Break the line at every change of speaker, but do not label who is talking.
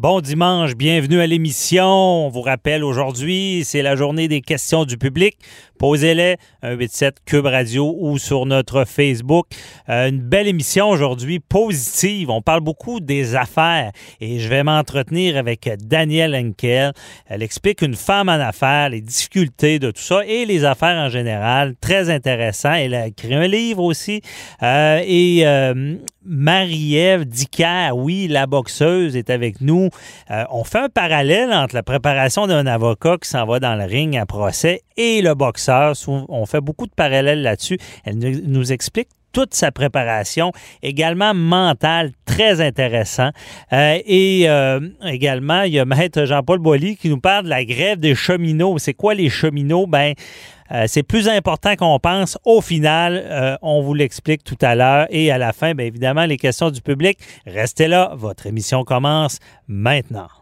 Bon dimanche, bienvenue à l'émission. On vous rappelle aujourd'hui, c'est la journée des questions du public. Posez-les 187 Cube Radio ou sur notre Facebook. Euh, une belle émission aujourd'hui, positive. On parle beaucoup des affaires et je vais m'entretenir avec Danielle Henkel. Elle explique une femme en affaires, les difficultés de tout ça et les affaires en général. Très intéressant. Elle a écrit un livre aussi. Euh, et euh, Marie-Ève Dicker, oui, la boxeuse, est avec nous. Euh, on fait un parallèle entre la préparation d'un avocat qui s'en va dans le ring à procès et le boxeur. On fait beaucoup de parallèles là-dessus. Elle nous explique toute sa préparation, également mentale, très intéressant. Euh, et euh, également, il y a Maître Jean-Paul Boilly qui nous parle de la grève des cheminots. C'est quoi les cheminots? Ben, euh, c'est plus important qu'on pense. Au final, on vous l'explique tout à l'heure. Et à la fin, bien évidemment, les questions du public. Restez là, votre émission commence maintenant.